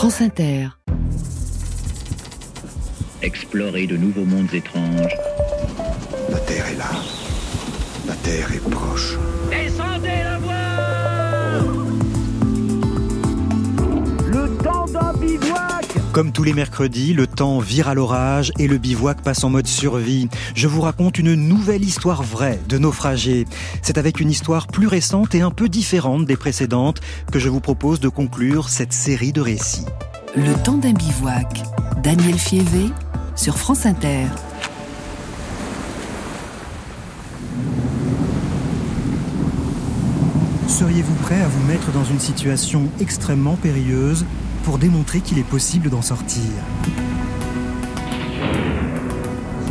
France Inter. Explorer de nouveaux mondes étranges. La Terre est là. La Terre est proche. Comme tous les mercredis, le temps vire à l'orage et le bivouac passe en mode survie. Je vous raconte une nouvelle histoire vraie de naufragés. C'est avec une histoire plus récente et un peu différente des précédentes que je vous propose de conclure cette série de récits. Le temps d'un bivouac. Daniel Fievé sur France Inter. Seriez-vous prêt à vous mettre dans une situation extrêmement périlleuse pour démontrer qu'il est possible d'en sortir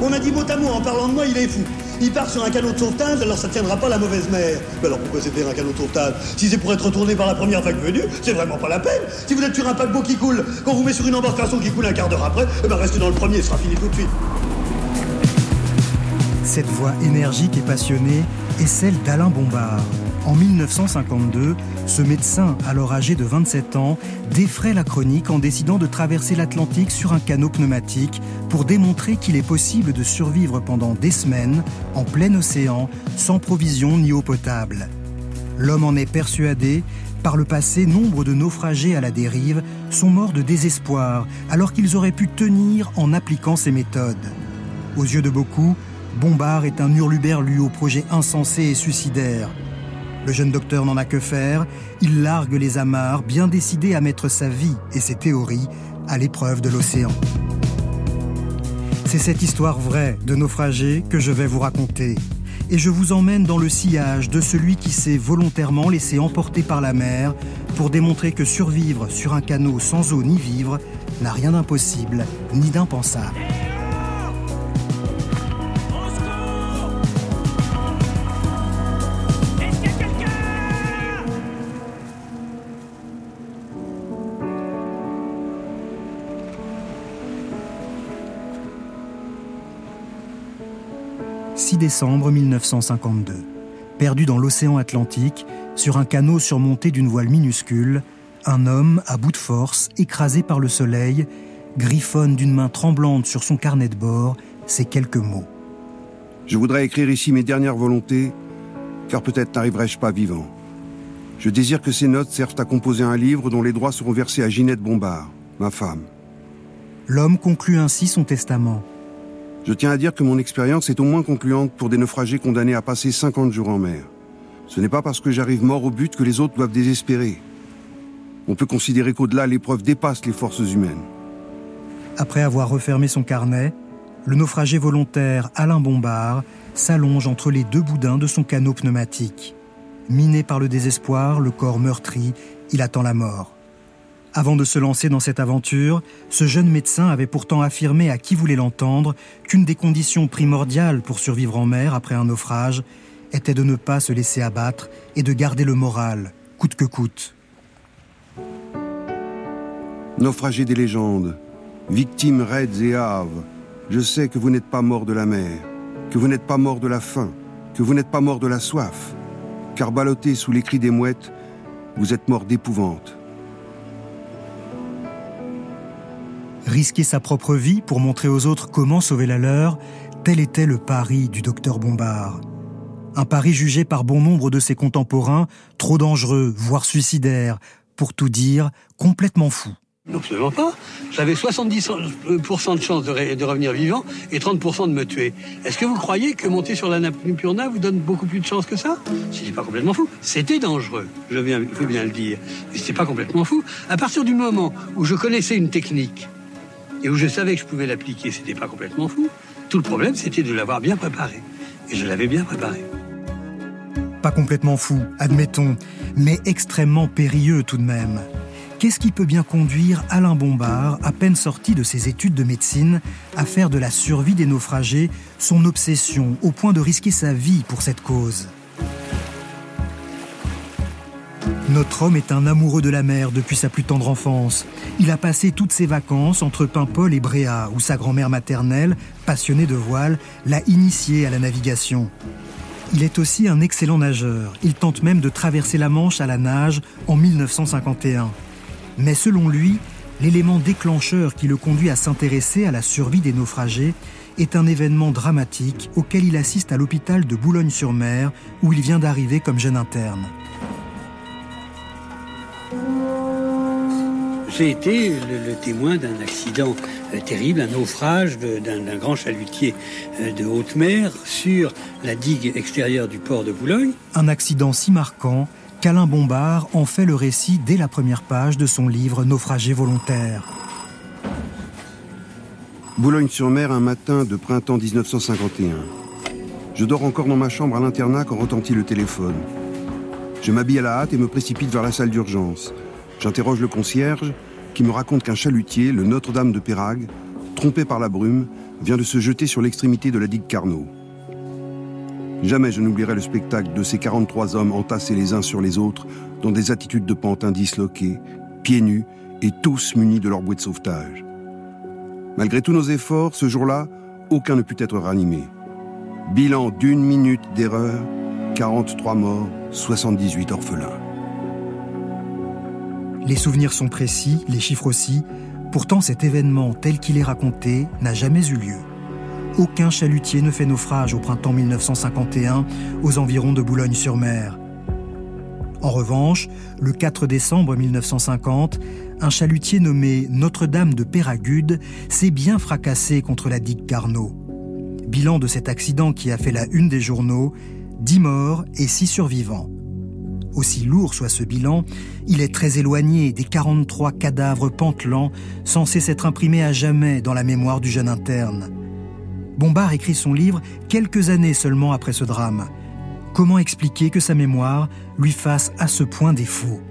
On m'a dit mot à mot, en parlant de moi, il est fou. Il part sur un canot de sauvetage, alors ça tiendra pas la mauvaise mer. Mais alors pourquoi c'était un canot de sauvetage Si c'est pour être retourné par la première vague venue, c'est vraiment pas la peine. Si vous êtes sur un paquebot qui coule, qu'on vous met sur une embarcation qui coule un quart d'heure après, eh ben restez dans le premier, ce sera fini tout de suite. Cette voix énergique et passionnée est celle d'Alain Bombard. En 1952, ce médecin, alors âgé de 27 ans, défraie la chronique en décidant de traverser l'Atlantique sur un canot pneumatique pour démontrer qu'il est possible de survivre pendant des semaines en plein océan, sans provisions ni eau potable. L'homme en est persuadé. Par le passé, nombre de naufragés à la dérive sont morts de désespoir alors qu'ils auraient pu tenir en appliquant ces méthodes. Aux yeux de beaucoup, Bombard est un hurluberlu au projet insensé et suicidaire. Le jeune docteur n'en a que faire, il largue les amarres, bien décidé à mettre sa vie et ses théories à l'épreuve de l'océan. C'est cette histoire vraie de naufragés que je vais vous raconter. Et je vous emmène dans le sillage de celui qui s'est volontairement laissé emporter par la mer pour démontrer que survivre sur un canot sans eau ni vivre n'a rien d'impossible ni d'impensable. Décembre 1952. Perdu dans l'océan Atlantique, sur un canot surmonté d'une voile minuscule, un homme, à bout de force, écrasé par le soleil, griffonne d'une main tremblante sur son carnet de bord ces quelques mots. Je voudrais écrire ici mes dernières volontés, car peut-être n'arriverai-je pas vivant. Je désire que ces notes servent à composer un livre dont les droits seront versés à Ginette Bombard, ma femme. L'homme conclut ainsi son testament. Je tiens à dire que mon expérience est au moins concluante pour des naufragés condamnés à passer 50 jours en mer. Ce n'est pas parce que j'arrive mort au but que les autres doivent désespérer. On peut considérer qu'au-delà, l'épreuve dépasse les forces humaines. Après avoir refermé son carnet, le naufragé volontaire Alain Bombard s'allonge entre les deux boudins de son canot pneumatique. Miné par le désespoir, le corps meurtri, il attend la mort. Avant de se lancer dans cette aventure, ce jeune médecin avait pourtant affirmé à qui voulait l'entendre qu'une des conditions primordiales pour survivre en mer après un naufrage était de ne pas se laisser abattre et de garder le moral, coûte que coûte. Naufragés des légendes, victimes raides et hâves, je sais que vous n'êtes pas mort de la mer, que vous n'êtes pas mort de la faim, que vous n'êtes pas mort de la soif, car ballottés sous les cris des mouettes, vous êtes mort d'épouvante. Risquer sa propre vie pour montrer aux autres comment sauver la leur, tel était le pari du docteur Bombard. Un pari jugé par bon nombre de ses contemporains trop dangereux, voire suicidaire, pour tout dire, complètement fou. Non, absolument pas. J'avais 70% de chance de, re- de revenir vivant et 30% de me tuer. Est-ce que vous croyez que monter sur la Napurna vous donne beaucoup plus de chance que ça? C'était pas complètement fou. C'était dangereux, je viens, faut bien le dire. Mais c'était pas complètement fou. À partir du moment où je connaissais une technique et où je savais que je pouvais l'appliquer, c'était pas complètement fou. Tout le problème, c'était de l'avoir bien préparé. Et je l'avais bien préparé. Pas complètement fou, admettons, mais extrêmement périlleux tout de même. Qu'est-ce qui peut bien conduire Alain Bombard, à peine sorti de ses études de médecine, à faire de la survie des naufragés son obsession, au point de risquer sa vie pour cette cause? Notre homme est un amoureux de la mer depuis sa plus tendre enfance. Il a passé toutes ses vacances entre Paimpol et Bréa, où sa grand-mère maternelle, passionnée de voile, l'a initié à la navigation. Il est aussi un excellent nageur. Il tente même de traverser la Manche à la nage en 1951. Mais selon lui, l'élément déclencheur qui le conduit à s'intéresser à la survie des naufragés est un événement dramatique auquel il assiste à l'hôpital de Boulogne-sur-Mer où il vient d'arriver comme jeune interne. J'ai été le, témoin d'un accident euh, terrible, un naufrage d'un grand chalutier euh, de haute mer sur la digue extérieure du port de Boulogne. Un accident si marquant qu'Alain Bombard en fait le récit dès la première page de son livre Naufragé volontaire. Boulogne-sur-Mer, un matin de printemps 1951. Je dors encore dans ma chambre à l'internat quand retentit le téléphone. Je m'habille à la hâte et me précipite vers la salle d'urgence. J'interroge le concierge qui me raconte qu'un chalutier, le Notre-Dame de Pérague, trompé par la brume, vient de se jeter sur l'extrémité de la digue Carnot. Jamais je n'oublierai le spectacle de ces 43 hommes entassés les uns sur les autres dans des attitudes de pantin disloqués, pieds nus et tous munis de leur bouée de sauvetage. Malgré tous nos efforts, ce jour-là, aucun ne put être ranimé. Bilan d'une minute d'erreur, 43 morts, 78 orphelins. Les souvenirs sont précis, les chiffres aussi. Pourtant, cet événement tel qu'il est raconté n'a jamais eu lieu. Aucun chalutier ne fait naufrage au printemps 1951 aux environs de Boulogne-sur-Mer. En revanche, le 4 décembre 1950, un chalutier nommé Notre-Dame de Péragude s'est bien fracassé contre la digue Carnot. Bilan de cet accident qui a fait la une des journaux, 10 morts et 6 survivants. Aussi lourd soit ce bilan, il est très éloigné des 43 cadavres pantelants censés s'être imprimés à jamais dans la mémoire du jeune interne. Bombard écrit son livre quelques années seulement après ce drame. Comment expliquer que sa mémoire lui fasse à ce point défaut?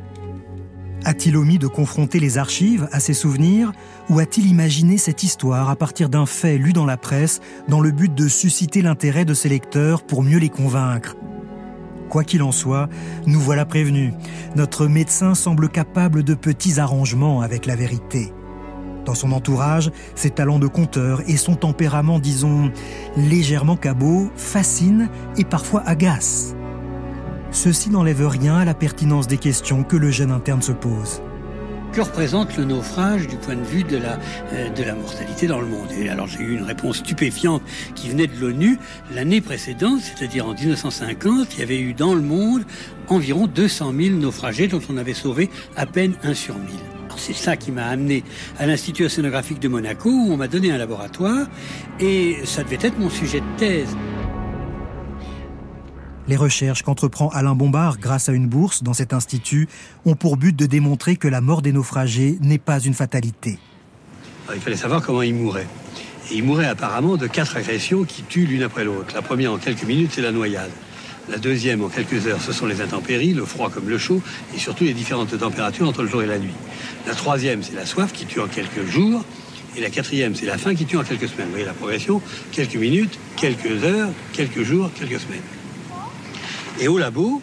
A-t-il omis de confronter les archives à ses souvenirs ou a-t-il imaginé cette histoire à partir d'un fait lu dans la presse dans le but de susciter l'intérêt de ses lecteurs pour mieux les convaincre? Quoi qu'il en soit, nous voilà prévenus. Notre médecin semble capable de petits arrangements avec la vérité. Dans son entourage, ses talents de conteur et son tempérament, disons, légèrement cabot, fascinent et parfois agacent. Ceci n'enlève rien à la pertinence des questions que le jeune interne se pose. Que représente le naufrage du point de vue de la, euh, de la mortalité dans le monde Et alors j'ai eu une réponse stupéfiante qui venait de l'ONU. L'année précédente, c'est-à-dire en 1950, il y avait eu dans le monde environ 200 000 naufragés dont on avait sauvé à peine un sur mille c'est ça qui m'a amené à l'Institut océanographique de Monaco où on m'a donné un laboratoire et ça devait être mon sujet de thèse. Les recherches qu'entreprend Alain Bombard grâce à une bourse dans cet institut ont pour but de démontrer que la mort des naufragés n'est pas une fatalité. il fallait savoir comment ils mouraient. Et ils mouraient apparemment de quatre agressions qui tuent l'une après l'autre. La première en quelques minutes, c'est la noyade. La deuxième, en quelques heures, ce sont les intempéries, le froid comme le chaud, et surtout les différentes températures entre le jour et la nuit. La troisième, c'est la soif qui tue en quelques jours. Et la quatrième, c'est la faim qui tue en quelques semaines. Vous voyez la progression Quelques minutes, quelques heures, quelques jours, quelques semaines. Et au labo,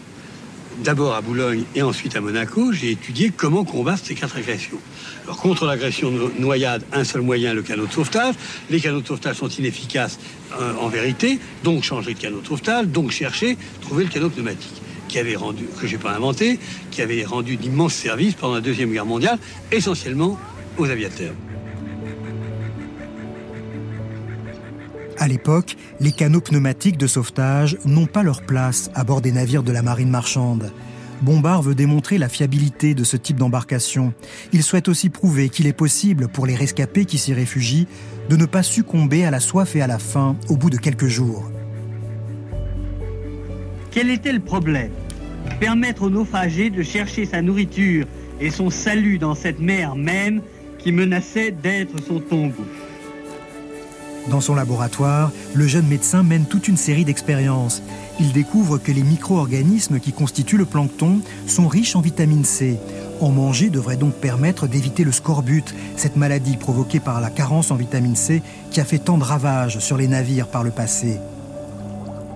d'abord à Boulogne et ensuite à Monaco, j'ai étudié comment combattre ces quatre agressions. Alors, contre l'agression noyade, un seul moyen, le canot de sauvetage. Les canots de sauvetage sont inefficaces euh, en vérité, donc changer de canot de sauvetage, donc chercher, trouver le canot pneumatique qui avait rendu, pas inventé, qui avait rendu d'immenses services pendant la Deuxième Guerre mondiale, essentiellement aux aviateurs. À l'époque, les canaux pneumatiques de sauvetage n'ont pas leur place à bord des navires de la marine marchande. Bombard veut démontrer la fiabilité de ce type d'embarcation. Il souhaite aussi prouver qu'il est possible pour les rescapés qui s'y réfugient de ne pas succomber à la soif et à la faim au bout de quelques jours. Quel était le problème? Permettre aux naufragés de chercher sa nourriture et son salut dans cette mer même qui menaçait d'être son tombeau. Dans son laboratoire, le jeune médecin mène toute une série d'expériences. Il découvre que les micro-organismes qui constituent le plancton sont riches en vitamine C. En manger devrait donc permettre d'éviter le scorbut, cette maladie provoquée par la carence en vitamine C qui a fait tant de ravages sur les navires par le passé.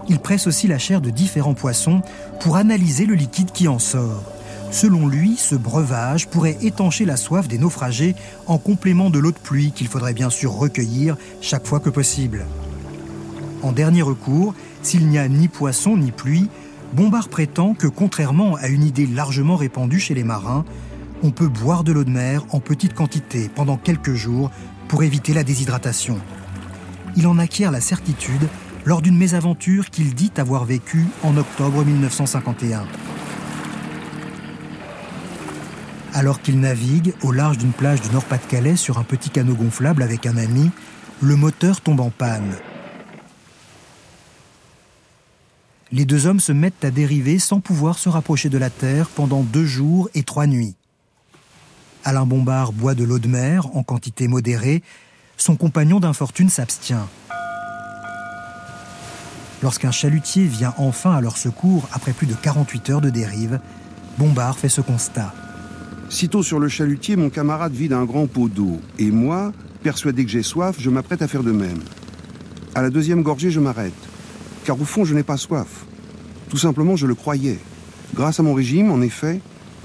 Il presse aussi la chair de différents poissons pour analyser le liquide qui en sort. Selon lui, ce breuvage pourrait étancher la soif des naufragés en complément de l'eau de pluie qu'il faudrait bien sûr recueillir chaque fois que possible. En dernier recours, s'il n'y a ni poisson ni pluie, Bombard prétend que contrairement à une idée largement répandue chez les marins, on peut boire de l'eau de mer en petite quantité pendant quelques jours pour éviter la déshydratation. Il en acquiert la certitude lors d'une mésaventure qu'il dit avoir vécue en octobre 1951. Alors qu'il navigue au large d'une plage du Nord-Pas-de-Calais sur un petit canot gonflable avec un ami, le moteur tombe en panne. Les deux hommes se mettent à dériver sans pouvoir se rapprocher de la Terre pendant deux jours et trois nuits. Alain Bombard boit de l'eau de mer en quantité modérée. Son compagnon d'infortune s'abstient. Lorsqu'un chalutier vient enfin à leur secours après plus de 48 heures de dérive, Bombard fait ce constat. Sitôt sur le chalutier, mon camarade vide un grand pot d'eau. Et moi, persuadé que j'ai soif, je m'apprête à faire de même. À la deuxième gorgée, je m'arrête. Car au fond, je n'ai pas soif. Tout simplement, je le croyais. Grâce à mon régime, en effet,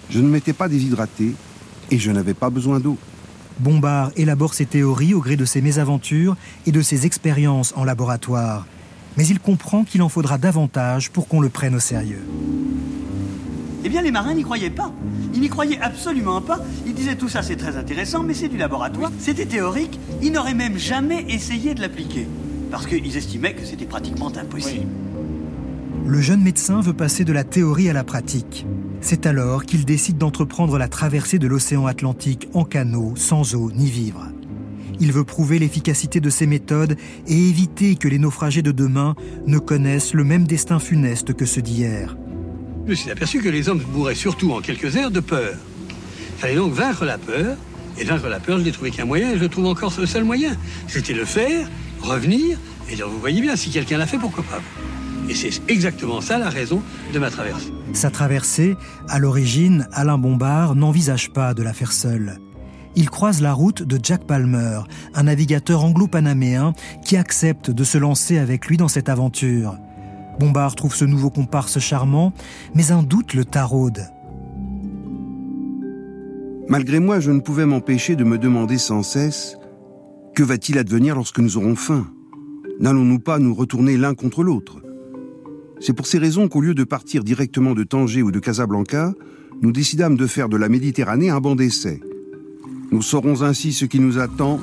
je ne m'étais pas déshydraté et je n'avais pas besoin d'eau. Bombard élabore ses théories au gré de ses mésaventures et de ses expériences en laboratoire. Mais il comprend qu'il en faudra davantage pour qu'on le prenne au sérieux. Eh bien, les marins n'y croyaient pas. Ils n'y croyaient absolument pas. Ils disaient tout ça, c'est très intéressant, mais c'est du laboratoire. C'était théorique. Ils n'auraient même jamais essayé de l'appliquer. Parce qu'ils estimaient que c'était pratiquement impossible. Le jeune médecin veut passer de la théorie à la pratique. C'est alors qu'il décide d'entreprendre la traversée de l'océan Atlantique en canot, sans eau ni vivre. Il veut prouver l'efficacité de ses méthodes et éviter que les naufragés de demain ne connaissent le même destin funeste que ceux d'hier. Je me suis aperçu que les hommes mouraient surtout en quelques heures de peur. Il fallait donc vaincre la peur. Et vaincre la peur, je n'ai trouvé qu'un moyen, et je trouve encore le seul moyen. C'était le faire, revenir, et dire, vous voyez bien, si quelqu'un l'a fait, pourquoi pas Et c'est exactement ça la raison de ma traversée. Sa traversée, à l'origine, Alain Bombard n'envisage pas de la faire seul. Il croise la route de Jack Palmer, un navigateur anglo-panaméen qui accepte de se lancer avec lui dans cette aventure. Bombard trouve ce nouveau comparse charmant, mais un doute le taraude. Malgré moi, je ne pouvais m'empêcher de me demander sans cesse que va-t-il advenir lorsque nous aurons faim? N'allons-nous pas nous retourner l'un contre l'autre? C'est pour ces raisons qu'au lieu de partir directement de Tanger ou de Casablanca, nous décidâmes de faire de la Méditerranée un banc d'essai. Nous saurons ainsi ce qui nous attend,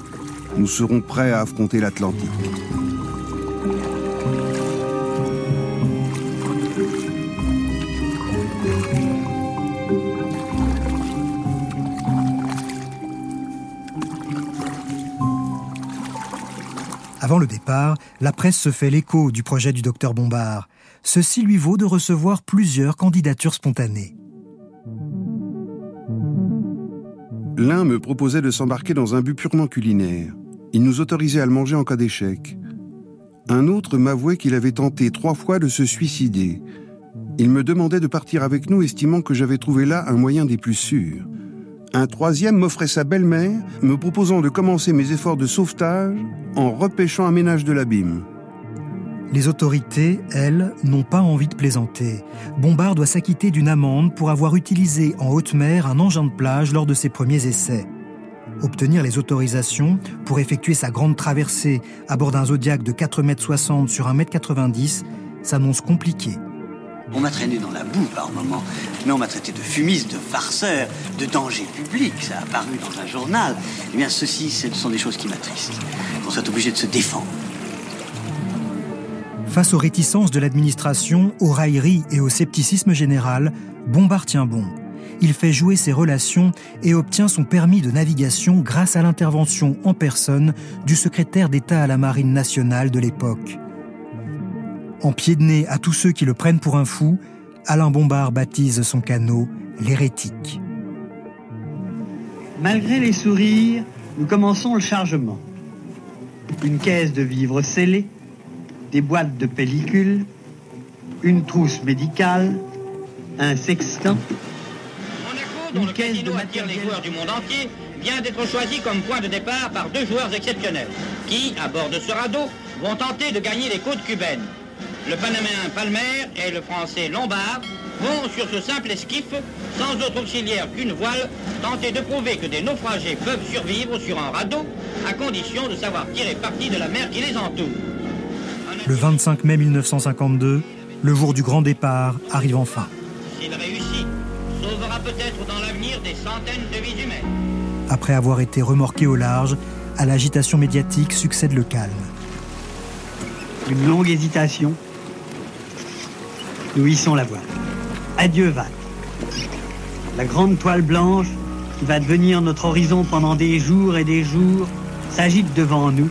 nous serons prêts à affronter l'Atlantique. Avant le départ, la presse se fait l'écho du projet du docteur Bombard. Ceci lui vaut de recevoir plusieurs candidatures spontanées. L'un me proposait de s'embarquer dans un but purement culinaire. Il nous autorisait à le manger en cas d'échec. Un autre m'avouait qu'il avait tenté trois fois de se suicider. Il me demandait de partir avec nous, estimant que j'avais trouvé là un moyen des plus sûrs. Un troisième m'offrait sa belle-mère, me proposant de commencer mes efforts de sauvetage en repêchant un ménage de l'abîme. Les autorités, elles, n'ont pas envie de plaisanter. Bombard doit s'acquitter d'une amende pour avoir utilisé en haute mer un engin de plage lors de ses premiers essais. Obtenir les autorisations pour effectuer sa grande traversée à bord d'un Zodiac de 4,60 m sur 1,90 m s'annonce compliqué. On m'a traîné dans la boue par moments, mais on m'a traité de fumiste, de farceur, de danger public. Ça a apparu dans un journal. Eh bien, ceci, ce sont des choses qui m'attristent. Qu'on soit obligé de se défendre. Face aux réticences de l'administration, aux railleries et au scepticisme général, Bombard tient bon. Il fait jouer ses relations et obtient son permis de navigation grâce à l'intervention en personne du secrétaire d'État à la Marine nationale de l'époque. En pied de nez à tous ceux qui le prennent pour un fou, Alain Bombard baptise son canot l'hérétique. Malgré les sourires, nous commençons le chargement. Une caisse de vivres scellés, des boîtes de pellicules, une trousse médicale, un sextant, Monaco, dont le casino attire les joueurs du monde entier, vient d'être choisi comme point de départ par deux joueurs exceptionnels, qui, à bord de ce radeau, vont tenter de gagner les côtes cubaines? Le Panaméen Palmer et le Français Lombard vont sur ce simple esquif, sans autre auxiliaire qu'une voile, tenter de prouver que des naufragés peuvent survivre sur un radeau, à condition de savoir tirer parti de la mer qui les entoure. Le 25 mai 1952, le jour du grand départ arrive enfin. S'il réussit, sauvera peut-être dans l'avenir des centaines de vies humaines. Après avoir été remorqué au large, à l'agitation médiatique succède le calme. Une longue hésitation. Nous hissons la voile. Adieu, Val. La grande toile blanche, qui va devenir notre horizon pendant des jours et des jours, s'agite devant nous.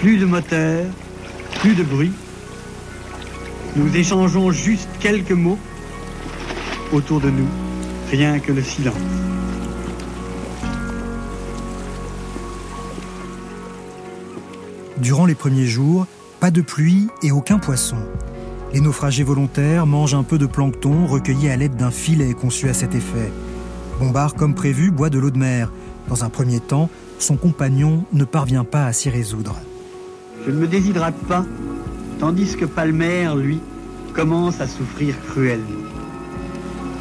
Plus de moteur, plus de bruit. Nous échangeons juste quelques mots. Autour de nous, rien que le silence. Durant les premiers jours, pas de pluie et aucun poisson. Les naufragés volontaires mangent un peu de plancton recueilli à l'aide d'un filet conçu à cet effet. Bombard, comme prévu, boit de l'eau de mer. Dans un premier temps, son compagnon ne parvient pas à s'y résoudre. Je ne me déshydrate pas, tandis que Palmer, lui, commence à souffrir cruellement.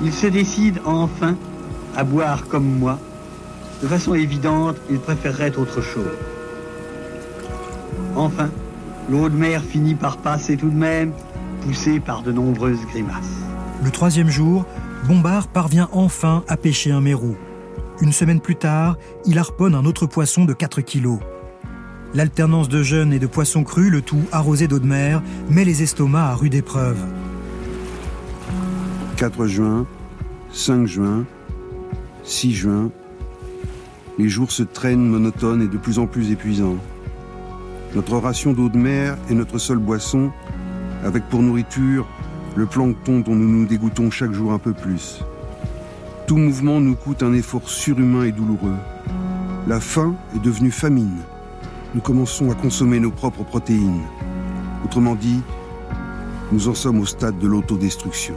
Il se décide enfin à boire comme moi. De façon évidente, il préférerait autre chose. Enfin, l'eau de mer finit par passer tout de même, poussée par de nombreuses grimaces. Le troisième jour, Bombard parvient enfin à pêcher un mérou. Une semaine plus tard, il harponne un autre poisson de 4 kilos. L'alternance de jeunes et de poissons crus, le tout arrosé d'eau de mer, met les estomacs à rude épreuve. 4 juin, 5 juin, 6 juin. Les jours se traînent monotones et de plus en plus épuisants. Notre ration d'eau de mer est notre seule boisson, avec pour nourriture le plancton dont nous nous dégoûtons chaque jour un peu plus. Tout mouvement nous coûte un effort surhumain et douloureux. La faim est devenue famine. Nous commençons à consommer nos propres protéines. Autrement dit, nous en sommes au stade de l'autodestruction.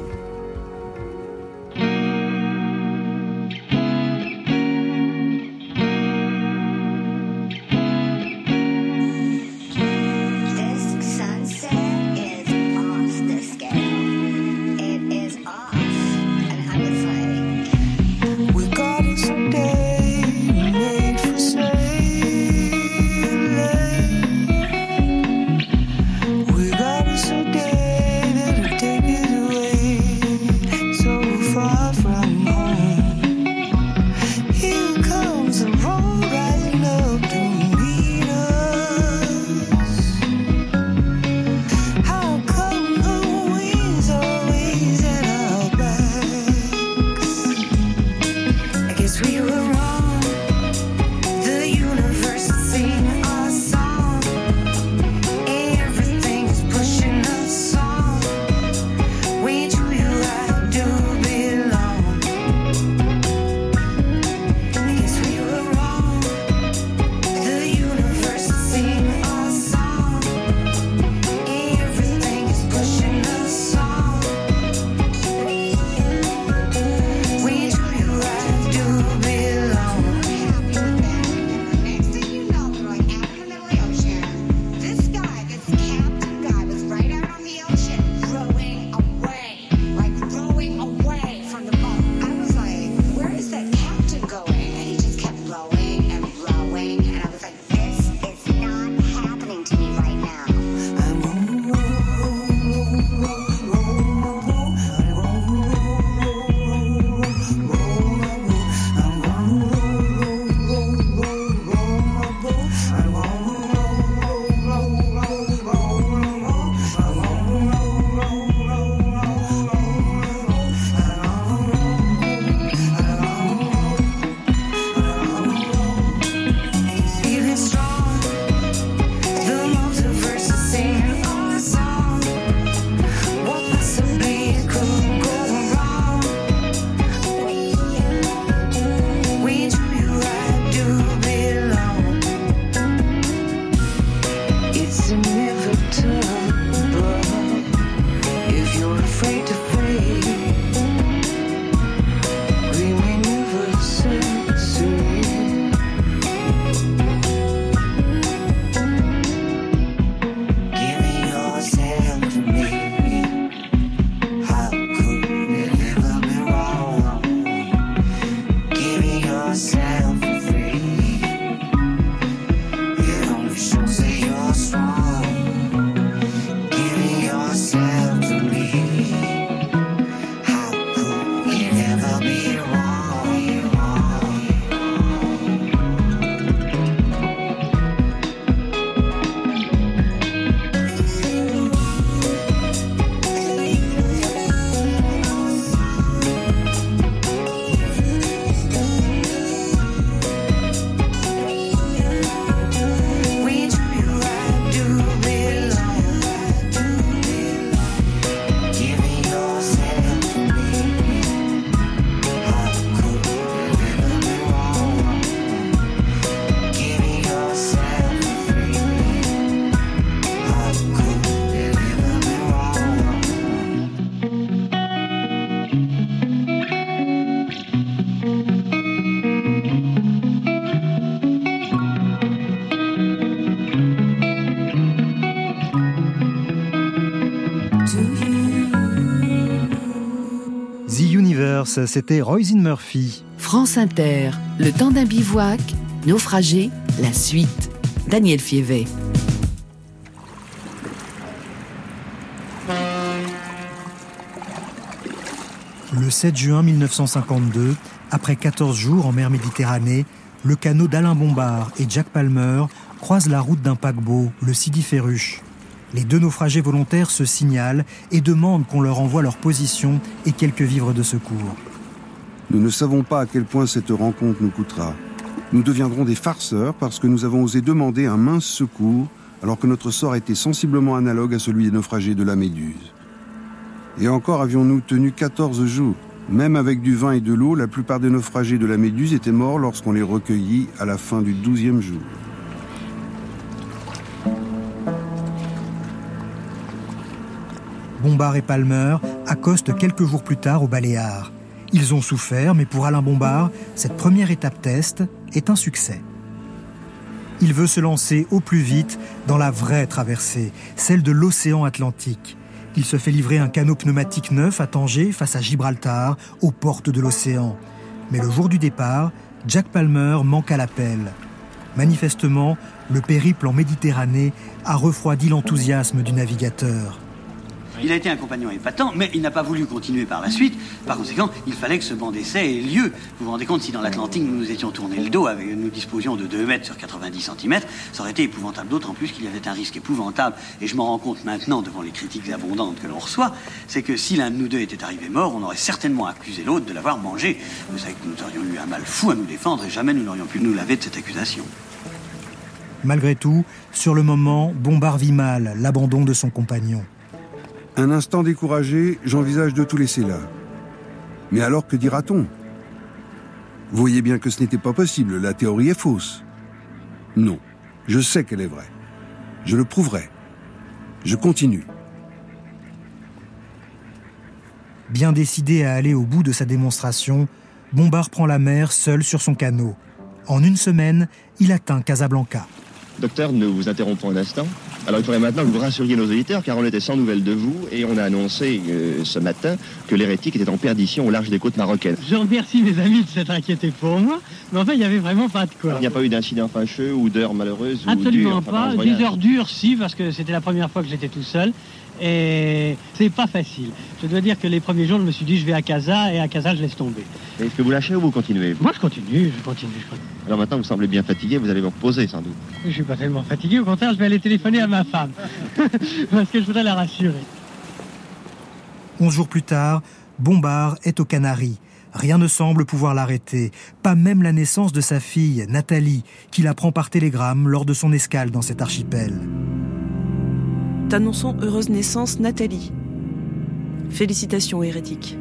C'était Royce Murphy. France Inter, le temps d'un bivouac, naufragé, la suite. Daniel Fievé. Le 7 juin 1952, après 14 jours en mer Méditerranée, le canot d'Alain Bombard et Jack Palmer croisent la route d'un paquebot, le Sidi Ferruche. Les deux naufragés volontaires se signalent et demandent qu'on leur envoie leur position et quelques vivres de secours. Nous ne savons pas à quel point cette rencontre nous coûtera. Nous deviendrons des farceurs parce que nous avons osé demander un mince secours alors que notre sort était sensiblement analogue à celui des naufragés de la Méduse. Et encore avions-nous tenu 14 jours. Même avec du vin et de l'eau, la plupart des naufragés de la Méduse étaient morts lorsqu'on les recueillit à la fin du 12e jour. Bombard et Palmer accostent quelques jours plus tard au Baléares. Ils ont souffert, mais pour Alain Bombard, cette première étape test est un succès. Il veut se lancer au plus vite dans la vraie traversée, celle de l'océan Atlantique. Il se fait livrer un canot pneumatique neuf à Tanger face à Gibraltar, aux portes de l'océan. Mais le jour du départ, Jack Palmer manque à l'appel. Manifestement, le périple en Méditerranée a refroidi l'enthousiasme du navigateur. Il a été un compagnon épatant, mais il n'a pas voulu continuer par la suite. Par conséquent, il fallait que ce banc d'essai ait lieu. Vous vous rendez compte, si dans l'Atlantique nous nous étions tourné le dos, avec, nous disposions de 2 mètres sur 90 cm, ça aurait été épouvantable. D'autant plus qu'il y avait un risque épouvantable, et je m'en rends compte maintenant devant les critiques abondantes que l'on reçoit, c'est que si l'un de nous deux était arrivé mort, on aurait certainement accusé l'autre de l'avoir mangé. Vous savez que nous aurions eu un mal fou à nous défendre, et jamais nous n'aurions pu nous laver de cette accusation. Malgré tout, sur le moment, Bombard vit mal l'abandon de son compagnon. Un instant découragé, j'envisage de tout laisser là. Mais alors que dira-t-on? Vous voyez bien que ce n'était pas possible, la théorie est fausse. Non, je sais qu'elle est vraie. Je le prouverai. Je continue. Bien décidé à aller au bout de sa démonstration, Bombard prend la mer seul sur son canot. En une semaine, il atteint Casablanca. Docteur, nous vous interrompons un instant. Alors il faudrait maintenant que vous rassuriez nos auditeurs, car on était sans nouvelles de vous, et on a annoncé euh, ce matin que l'hérétique était en perdition au large des côtes marocaines. Je remercie mes amis de s'être inquiétés pour moi, mais enfin, il n'y avait vraiment pas de quoi. Il n'y a pas eu d'incident fâcheux ou d'heures malheureuses Absolument ou dures, pas. enfin, Des heures dures, si, parce que c'était la première fois que j'étais tout seul. Et c'est pas facile. Je dois dire que les premiers jours, je me suis dit, je vais à Casa, et à Casa, je laisse tomber. Est-ce que vous lâchez ou vous continuez? Moi, je continue, je continue, je continue. Alors maintenant, vous semblez bien fatigué, vous allez vous reposer sans doute. Je suis pas tellement fatigué, au contraire, je vais aller téléphoner à ma femme. parce que je voudrais la rassurer. Onze jours plus tard, Bombard est aux Canaries. Rien ne semble pouvoir l'arrêter, pas même la naissance de sa fille, Nathalie, qu'il apprend par télégramme lors de son escale dans cet archipel. T'annonçons heureuse naissance Nathalie. Félicitations hérétiques.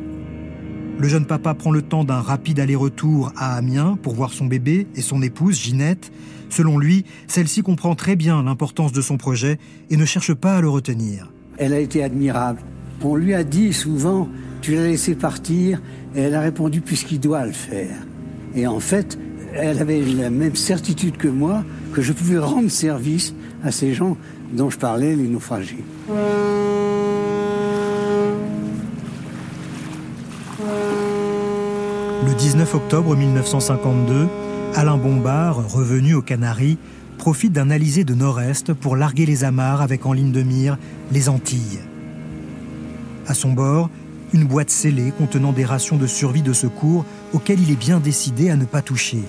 Le jeune papa prend le temps d'un rapide aller-retour à Amiens pour voir son bébé et son épouse, Ginette. Selon lui, celle-ci comprend très bien l'importance de son projet et ne cherche pas à le retenir. Elle a été admirable. On lui a dit souvent, tu l'as laissé partir, et elle a répondu, puisqu'il doit le faire. Et en fait, elle avait la même certitude que moi que je pouvais rendre service à ces gens dont je parlais, les naufragés. Le 19 octobre 1952, Alain Bombard, revenu aux Canaries, profite d'un alizé de nord-est pour larguer les amarres avec en ligne de mire les Antilles. À son bord, une boîte scellée contenant des rations de survie de secours auxquelles il est bien décidé à ne pas toucher.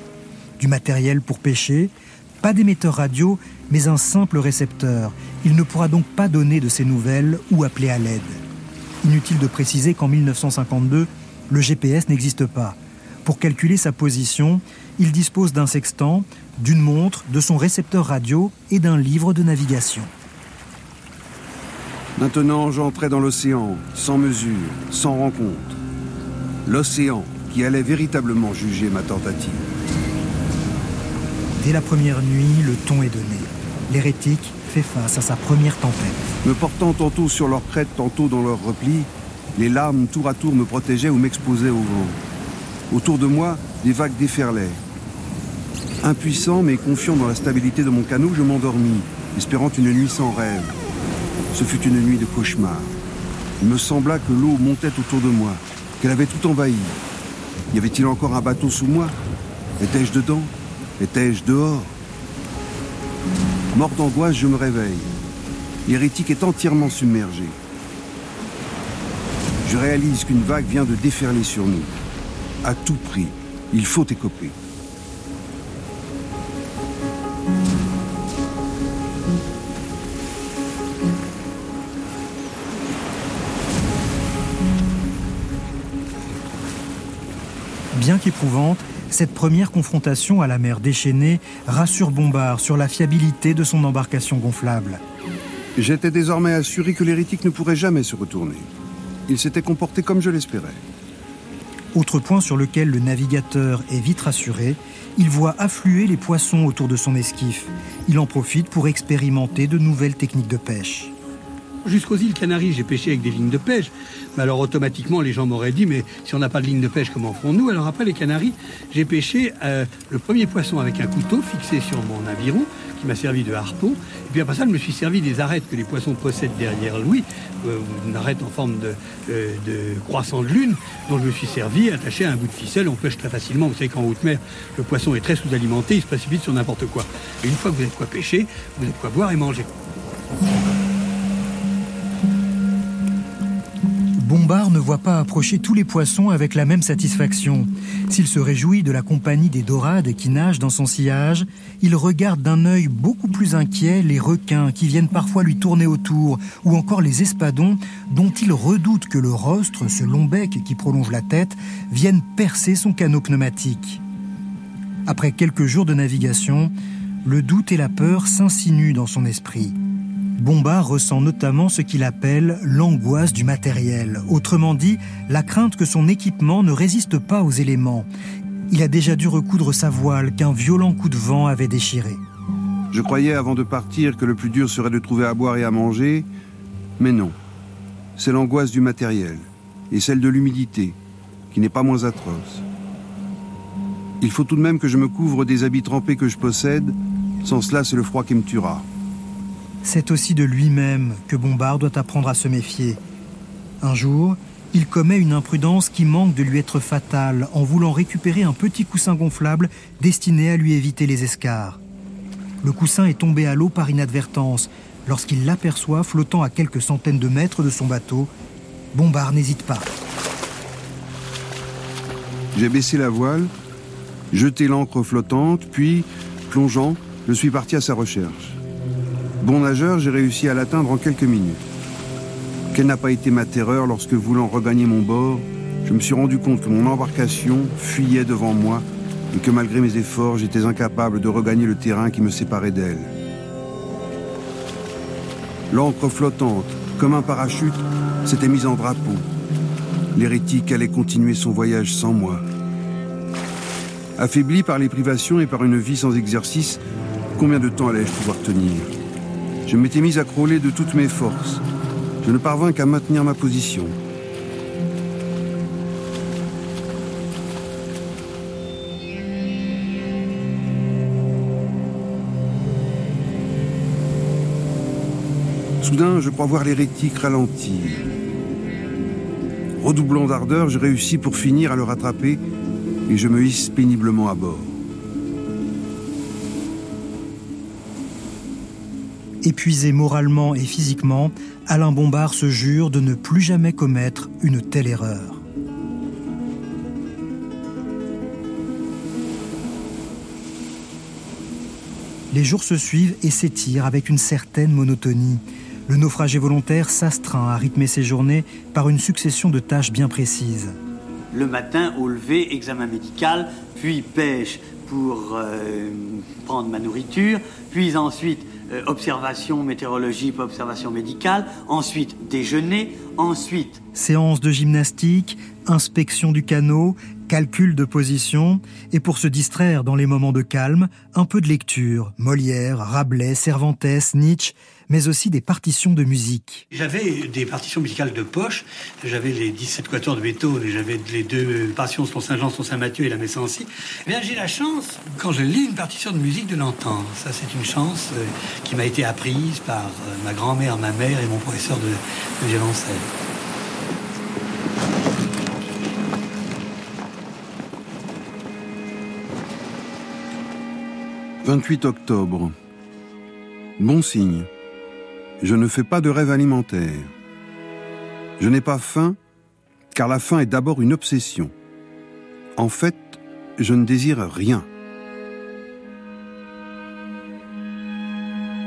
Du matériel pour pêcher, pas d'émetteur radio, mais un simple récepteur. Il ne pourra donc pas donner de ses nouvelles ou appeler à l'aide. Inutile de préciser qu'en 1952, le GPS n'existe pas. Pour calculer sa position, il dispose d'un sextant, d'une montre, de son récepteur radio et d'un livre de navigation. Maintenant, j'entrais dans l'océan, sans mesure, sans rencontre. L'océan qui allait véritablement juger ma tentative. Dès la première nuit, le ton est donné. L'hérétique fait face à sa première tempête. Me portant tantôt sur leur crête, tantôt dans leur repli, les larmes tour à tour me protégeaient ou m'exposaient au vent. Autour de moi, des vagues déferlaient. Impuissant mais confiant dans la stabilité de mon canot, je m'endormis, espérant une nuit sans rêve. Ce fut une nuit de cauchemar. Il me sembla que l'eau montait autour de moi. qu'elle avait tout envahi. Y avait-il encore un bateau sous moi? Étais-je dedans? Étais-je dehors Mort d'angoisse, je me réveille. L'hérétique est entièrement submergé. Je réalise qu'une vague vient de déferler sur nous. À tout prix, il faut écoper. Bien qu'éprouvante, cette première confrontation à la mer déchaînée rassure Bombard sur la fiabilité de son embarcation gonflable. J'étais désormais assuré que l'hérétique ne pourrait jamais se retourner. Il s'était comporté comme je l'espérais. Autre point sur lequel le navigateur est vite rassuré, il voit affluer les poissons autour de son esquif. Il en profite pour expérimenter de nouvelles techniques de pêche. Jusqu'aux îles Canaries, j'ai pêché avec des lignes de pêche. Mais alors automatiquement, les gens m'auraient dit, mais si on n'a pas de ligne de pêche, comment ferons-nous? Alors après les Canaries, j'ai pêché euh, le premier poisson avec un couteau fixé sur mon aviron, qui m'a servi de harpon. Et puis après ça, je me suis servi des arêtes que les poissons possèdent derrière lui, euh, une arête en forme de, euh, de, croissant de lune, dont je me suis servi, attaché à un bout de ficelle. On pêche très facilement. Vous savez qu'en haute mer, le poisson est très sous-alimenté, il se précipite sur n'importe quoi. Et une fois que vous avez quoi pêcher, vous avez quoi boire et manger. Bombard ne voit pas approcher tous les poissons avec la même satisfaction. S'il se réjouit de la compagnie des dorades qui nagent dans son sillage, il regarde d'un œil beaucoup plus inquiet les requins qui viennent parfois lui tourner autour, ou encore les espadons dont il redoute que le rostre, ce long bec qui prolonge la tête, vienne percer son canot pneumatique. Après quelques jours de navigation, le doute et la peur s'insinuent dans son esprit. Bombard ressent notamment ce qu'il appelle l'angoisse du matériel, autrement dit la crainte que son équipement ne résiste pas aux éléments. Il a déjà dû recoudre sa voile qu'un violent coup de vent avait déchiré. Je croyais avant de partir que le plus dur serait de trouver à boire et à manger, mais non. C'est l'angoisse du matériel et celle de l'humidité, qui n'est pas moins atroce. Il faut tout de même que je me couvre des habits trempés que je possède, sans cela c'est le froid qui me tuera c'est aussi de lui-même que Bombard doit apprendre à se méfier. Un jour, il commet une imprudence qui manque de lui être fatale en voulant récupérer un petit coussin gonflable destiné à lui éviter les escarres. Le coussin est tombé à l'eau par inadvertance. Lorsqu'il l'aperçoit flottant à quelques centaines de mètres de son bateau, Bombard n'hésite pas. J'ai baissé la voile, jeté l'ancre flottante, puis, plongeant, je suis parti à sa recherche. Bon nageur, j'ai réussi à l'atteindre en quelques minutes. Quelle n'a pas été ma terreur lorsque, voulant regagner mon bord, je me suis rendu compte que mon embarcation fuyait devant moi et que malgré mes efforts, j'étais incapable de regagner le terrain qui me séparait d'elle. L'encre flottante, comme un parachute, s'était mise en drapeau. L'hérétique allait continuer son voyage sans moi. Affaibli par les privations et par une vie sans exercice, combien de temps allais-je pouvoir tenir? Je m'étais mis à crawler de toutes mes forces. Je ne parvins qu'à maintenir ma position. Soudain, je crois voir l'hérétique ralentir. Redoublant d'ardeur, je réussis pour finir à le rattraper et je me hisse péniblement à bord. Épuisé moralement et physiquement, Alain Bombard se jure de ne plus jamais commettre une telle erreur. Les jours se suivent et s'étirent avec une certaine monotonie. Le naufragé volontaire s'astreint à rythmer ses journées par une succession de tâches bien précises. Le matin, au lever, examen médical, puis pêche pour euh, prendre ma nourriture, puis ensuite euh, observation météorologie, observation médicale, ensuite déjeuner, ensuite... Séance de gymnastique, inspection du canot, calcul de position, et pour se distraire dans les moments de calme, un peu de lecture, Molière, Rabelais, Cervantes, Nietzsche, mais aussi des partitions de musique. J'avais des partitions musicales de poche, j'avais les 17 quatuors de Beethoven et j'avais les deux partitions son Saint-Jean, son Saint-Mathieu et la Messe Ancy. Eh bien, j'ai la chance, quand je lis une partition de musique, de l'entendre. Hein, ça, c'est une chance euh, qui m'a été apprise par euh, ma grand-mère, ma mère et mon professeur de, de violoncelle. « 28 octobre. Bon signe. Je ne fais pas de rêve alimentaire. Je n'ai pas faim, car la faim est d'abord une obsession. En fait, je ne désire rien.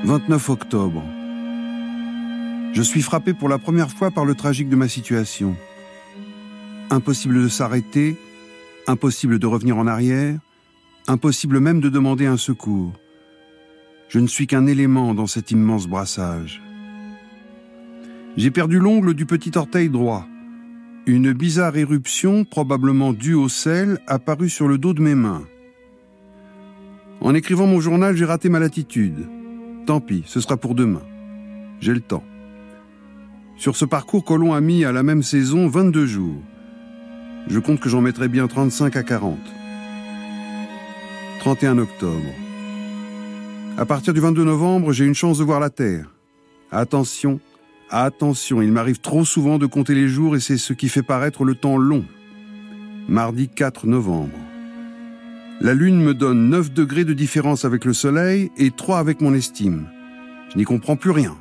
29 octobre. Je suis frappé pour la première fois par le tragique de ma situation. Impossible de s'arrêter, impossible de revenir en arrière, impossible même de demander un secours. Je ne suis qu'un élément dans cet immense brassage. J'ai perdu l'ongle du petit orteil droit. Une bizarre éruption, probablement due au sel, apparut sur le dos de mes mains. En écrivant mon journal, j'ai raté ma latitude. Tant pis, ce sera pour demain. J'ai le temps. Sur ce parcours, Colomb a mis à la même saison 22 jours. Je compte que j'en mettrai bien 35 à 40. 31 octobre. À partir du 22 novembre, j'ai une chance de voir la Terre. Attention, attention, il m'arrive trop souvent de compter les jours et c'est ce qui fait paraître le temps long. Mardi 4 novembre. La Lune me donne 9 degrés de différence avec le Soleil et 3 avec mon estime. Je n'y comprends plus rien.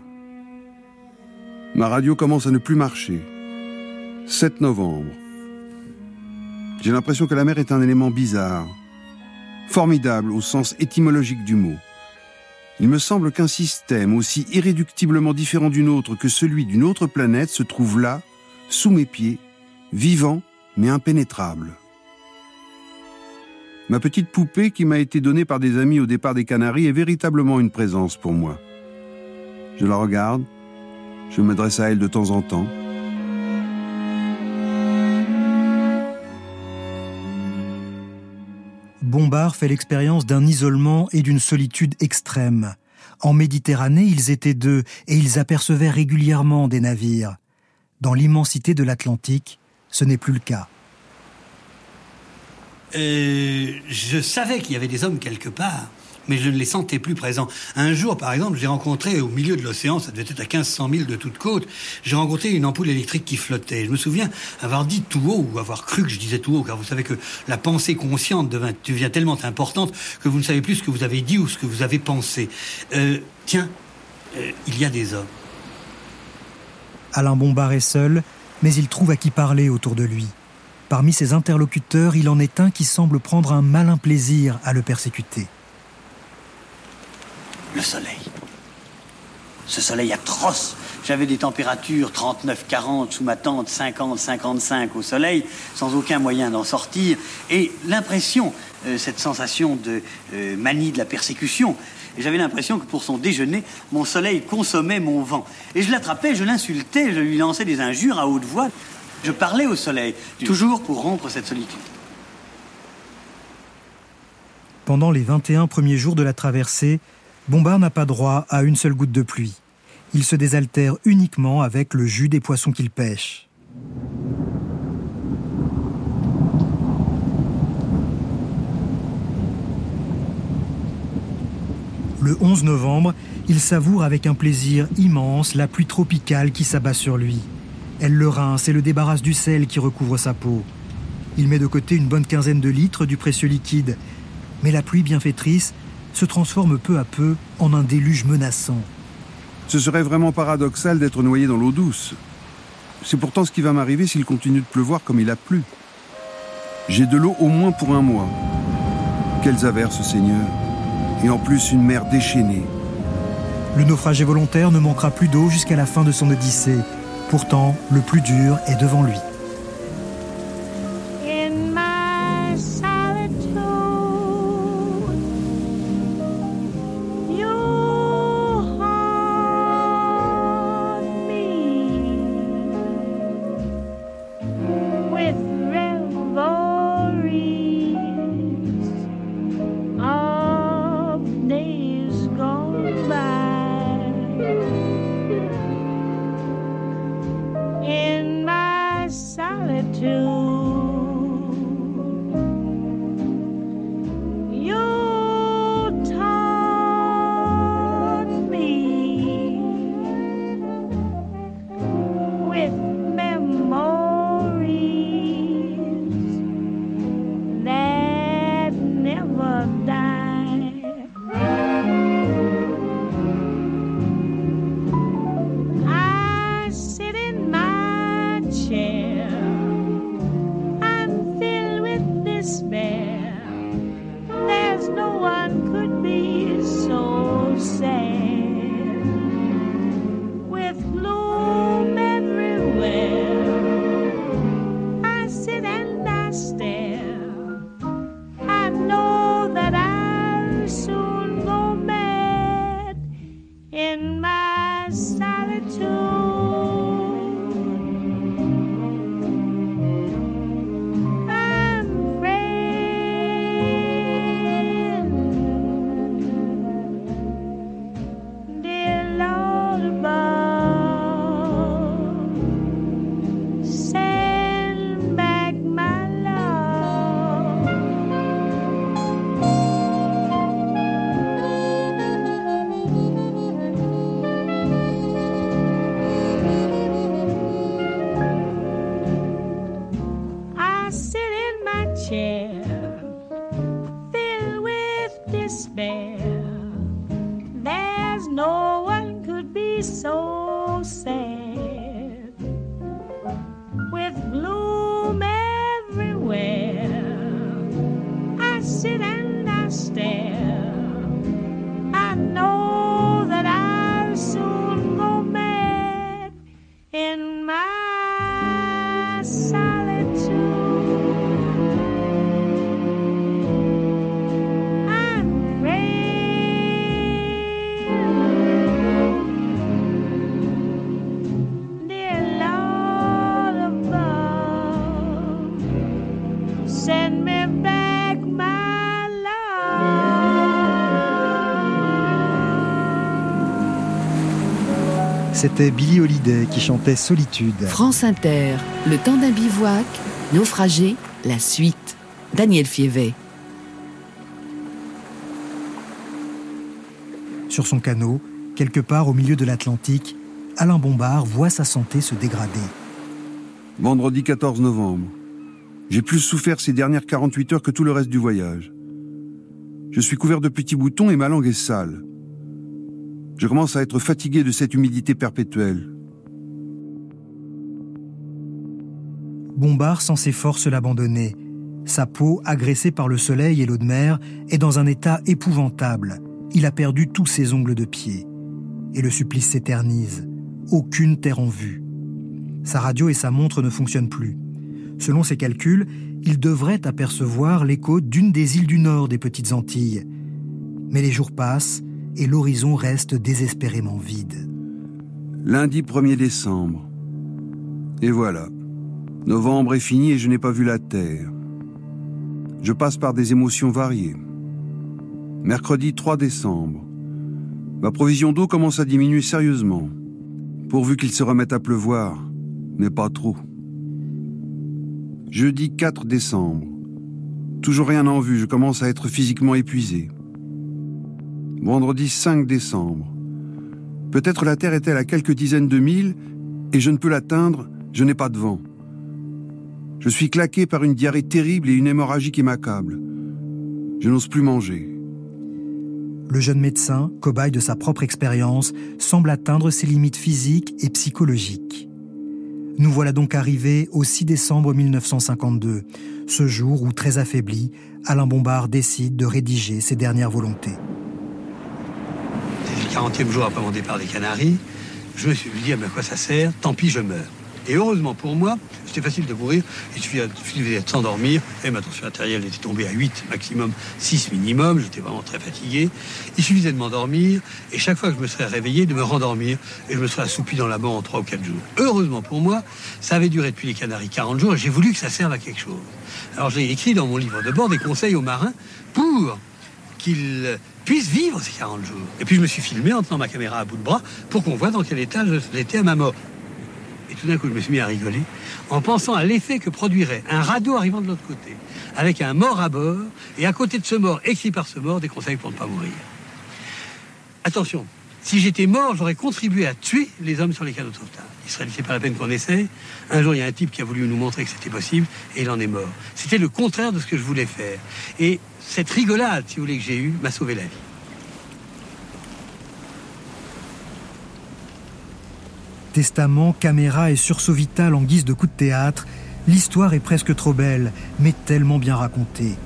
Ma radio commence à ne plus marcher. 7 novembre. J'ai l'impression que la mer est un élément bizarre, formidable au sens étymologique du mot. Il me semble qu'un système aussi irréductiblement différent d'une autre que celui d'une autre planète se trouve là, sous mes pieds, vivant mais impénétrable. Ma petite poupée qui m'a été donnée par des amis au départ des Canaries est véritablement une présence pour moi. Je la regarde, je m'adresse à elle de temps en temps. Bombard fait l'expérience d'un isolement et d'une solitude extrême. En Méditerranée, ils étaient deux et ils apercevaient régulièrement des navires. Dans l'immensité de l'Atlantique, ce n'est plus le cas. Euh, je savais qu'il y avait des hommes quelque part, mais je ne les sentais plus présents. Un jour, par exemple, j'ai rencontré au milieu de l'océan, ça devait être à 1500 milles de toute côte, j'ai rencontré une ampoule électrique qui flottait. Je me souviens avoir dit tout haut, ou avoir cru que je disais tout haut, car vous savez que la pensée consciente devient, tellement importante que vous ne savez plus ce que vous avez dit ou ce que vous avez pensé. Euh, tiens, euh, il y a des hommes. Alain Bombard est seul, mais il trouve à qui parler autour de lui. Parmi ses interlocuteurs, il en est un qui semble prendre un malin plaisir à le persécuter. Le soleil. Ce soleil atroce. J'avais des températures 39-40 sous ma tente, 50-55 au soleil, sans aucun moyen d'en sortir. Et l'impression, euh, cette sensation de euh, manie de la persécution, j'avais l'impression que pour son déjeuner, mon soleil consommait mon vent. Et je l'attrapais, je l'insultais, je lui lançais des injures à haute voix. Je parlais au soleil, toujours pour rompre cette solitude. Pendant les 21 premiers jours de la traversée, Bombard n'a pas droit à une seule goutte de pluie. Il se désaltère uniquement avec le jus des poissons qu'il pêche. Le 11 novembre, il savoure avec un plaisir immense la pluie tropicale qui s'abat sur lui. Elle le rince et le débarrasse du sel qui recouvre sa peau. Il met de côté une bonne quinzaine de litres du précieux liquide. Mais la pluie bienfaitrice se transforme peu à peu en un déluge menaçant. Ce serait vraiment paradoxal d'être noyé dans l'eau douce. C'est pourtant ce qui va m'arriver s'il continue de pleuvoir comme il a plu. J'ai de l'eau au moins pour un mois. Quelles averses, Seigneur. Et en plus une mer déchaînée. Le naufragé volontaire ne manquera plus d'eau jusqu'à la fin de son odyssée. Pourtant, le plus dur est devant lui. C'était Billie Holiday qui chantait Solitude. France Inter, le temps d'un bivouac, naufragé, la suite. Daniel Fievet. Sur son canot, quelque part au milieu de l'Atlantique, Alain Bombard voit sa santé se dégrader. Vendredi 14 novembre. J'ai plus souffert ces dernières 48 heures que tout le reste du voyage. Je suis couvert de petits boutons et ma langue est sale. Je commence à être fatigué de cette humidité perpétuelle. Bombard sent ses forces l'abandonner. Sa peau, agressée par le soleil et l'eau de mer, est dans un état épouvantable. Il a perdu tous ses ongles de pied. Et le supplice s'éternise. Aucune terre en vue. Sa radio et sa montre ne fonctionnent plus. Selon ses calculs, il devrait apercevoir les côtes d'une des îles du nord des Petites Antilles. Mais les jours passent et l'horizon reste désespérément vide. Lundi 1er décembre. Et voilà. Novembre est fini et je n'ai pas vu la terre. Je passe par des émotions variées. Mercredi 3 décembre. Ma provision d'eau commence à diminuer sérieusement. Pourvu qu'il se remette à pleuvoir, mais pas trop. Jeudi 4 décembre. Toujours rien en vue, je commence à être physiquement épuisé. Vendredi 5 décembre. Peut-être la Terre est-elle à quelques dizaines de milles et je ne peux l'atteindre, je n'ai pas de vent. Je suis claqué par une diarrhée terrible et une hémorragie qui m'accable. Je n'ose plus manger. Le jeune médecin, cobaye de sa propre expérience, semble atteindre ses limites physiques et psychologiques. Nous voilà donc arrivés au 6 décembre 1952, ce jour où, très affaibli, Alain Bombard décide de rédiger ses dernières volontés. C'était le 40e jour après mon départ des Canaries. Je me suis dit, ah, à quoi ça sert? Tant pis, je meurs. Et heureusement pour moi, c'était facile de mourir. Il suffisait de s'endormir. Et ma tension artérielle était tombée à 8 maximum, 6 minimum. J'étais vraiment très fatigué. Il suffisait de m'endormir. Et chaque fois que je me serais réveillé, de me rendormir. Et je me serais assoupi dans la mort en 3 ou 4 jours. Heureusement pour moi, ça avait duré depuis les Canaries 40 jours. Et j'ai voulu que ça serve à quelque chose. Alors j'ai écrit dans mon livre de bord des conseils aux marins pour qu'ils puissent vivre ces 40 jours. Et puis je me suis filmé en tenant ma caméra à bout de bras pour qu'on voit dans quel état j'étais à ma mort. Et tout d'un coup, je me suis mis à rigoler en pensant à l'effet que produirait un radeau arrivant de l'autre côté, avec un mort à bord, et à côté de ce mort, écrit par ce mort, des conseils pour ne pas mourir. Attention, si j'étais mort, j'aurais contribué à tuer les hommes sur les canaux de sauvetage. Il serait pas la peine qu'on essaye. Un jour, il y a un type qui a voulu nous montrer que c'était possible, et il en est mort. C'était le contraire de ce que je voulais faire. Et cette rigolade, si vous voulez, que j'ai eue, m'a sauvé la vie. Testament, caméra et sursaut vital en guise de coup de théâtre, l'histoire est presque trop belle, mais tellement bien racontée.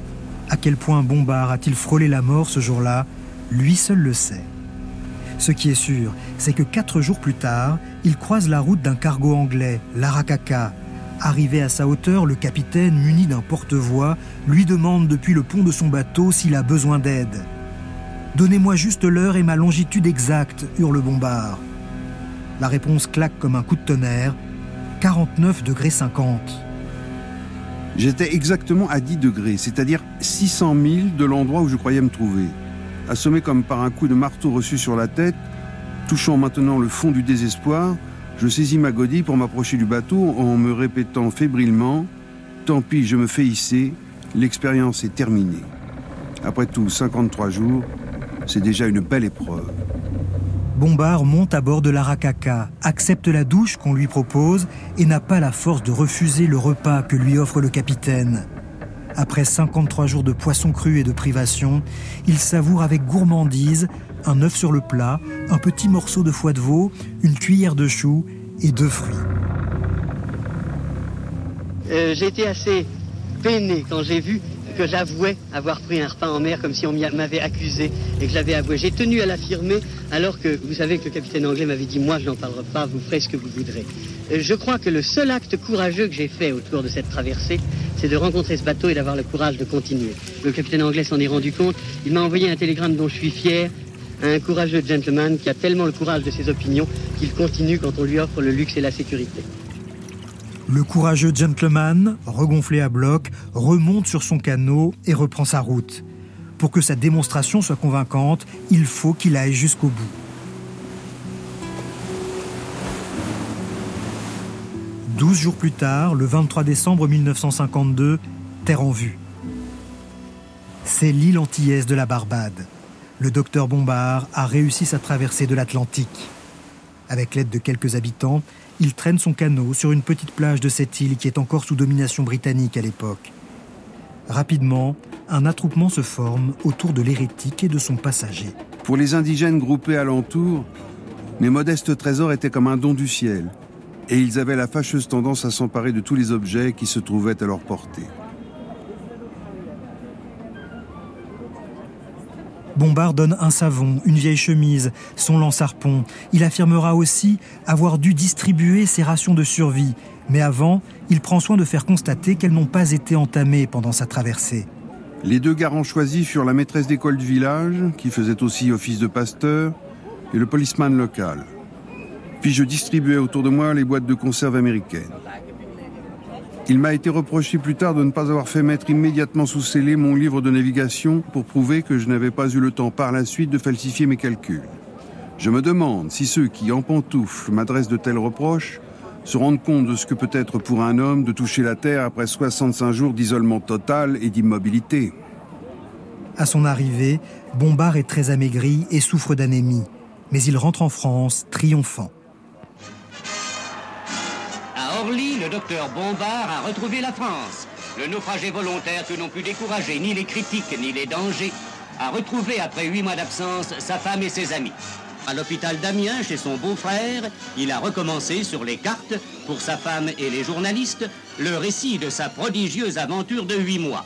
À quel point Bombard a-t-il frôlé la mort ce jour-là Lui seul le sait. Ce qui est sûr, c'est que quatre jours plus tard, il croise la route d'un cargo anglais, l'Arakaka. Arrivé à sa hauteur, le capitaine, muni d'un porte-voix, lui demande depuis le pont de son bateau s'il a besoin d'aide. Donnez-moi juste l'heure et ma longitude exacte, hurle Bombard. La réponse claque comme un coup de tonnerre. 49 degrés 50. J'étais exactement à 10 degrés, c'est-à-dire 600 000 de l'endroit où je croyais me trouver. Assommé comme par un coup de marteau reçu sur la tête, touchant maintenant le fond du désespoir, je saisis ma godille pour m'approcher du bateau en me répétant fébrilement Tant pis, je me fais hisser, l'expérience est terminée. Après tout, 53 jours, c'est déjà une belle épreuve. Bombard monte à bord de l'Arakaka, accepte la douche qu'on lui propose et n'a pas la force de refuser le repas que lui offre le capitaine. Après 53 jours de poisson cru et de privation, il savoure avec gourmandise un œuf sur le plat, un petit morceau de foie de veau, une cuillère de choux et deux fruits. Euh, j'ai été assez peiné quand j'ai vu que j'avouais avoir pris un repas en mer comme si on m'avait accusé et que j'avais avoué. J'ai tenu à l'affirmer alors que vous savez que le capitaine anglais m'avait dit moi je n'en parlerai pas, vous ferez ce que vous voudrez. Euh, je crois que le seul acte courageux que j'ai fait autour de cette traversée, c'est de rencontrer ce bateau et d'avoir le courage de continuer. Le capitaine anglais s'en est rendu compte. Il m'a envoyé un télégramme dont je suis fier un courageux gentleman qui a tellement le courage de ses opinions qu'il continue quand on lui offre le luxe et la sécurité. Le courageux gentleman, regonflé à bloc, remonte sur son canot et reprend sa route. Pour que sa démonstration soit convaincante, il faut qu'il aille jusqu'au bout. Douze jours plus tard, le 23 décembre 1952, terre en vue. C'est l'île antillaise de la Barbade. Le docteur Bombard a réussi sa traversée de l'Atlantique. Avec l'aide de quelques habitants, il traîne son canot sur une petite plage de cette île qui est encore sous domination britannique à l'époque. Rapidement, un attroupement se forme autour de l'hérétique et de son passager. Pour les indigènes groupés alentour, mes modestes trésors étaient comme un don du ciel, et ils avaient la fâcheuse tendance à s'emparer de tous les objets qui se trouvaient à leur portée. Bombard donne un savon, une vieille chemise, son lance-harpon. Il affirmera aussi avoir dû distribuer ses rations de survie. Mais avant, il prend soin de faire constater qu'elles n'ont pas été entamées pendant sa traversée. Les deux garants choisis furent la maîtresse d'école du village, qui faisait aussi office de pasteur, et le policeman local. Puis je distribuais autour de moi les boîtes de conserve américaines. Il m'a été reproché plus tard de ne pas avoir fait mettre immédiatement sous scellé mon livre de navigation pour prouver que je n'avais pas eu le temps par la suite de falsifier mes calculs. Je me demande si ceux qui, en pantoufles, m'adressent de tels reproches se rendent compte de ce que peut être pour un homme de toucher la terre après 65 jours d'isolement total et d'immobilité. À son arrivée, Bombard est très amaigri et souffre d'anémie. Mais il rentre en France triomphant. Le docteur Bombard a retrouvé la France. Le naufragé volontaire que n'ont pu décourager ni les critiques ni les dangers a retrouvé après huit mois d'absence sa femme et ses amis. À l'hôpital d'Amiens, chez son beau-frère, il a recommencé sur les cartes, pour sa femme et les journalistes, le récit de sa prodigieuse aventure de huit mois.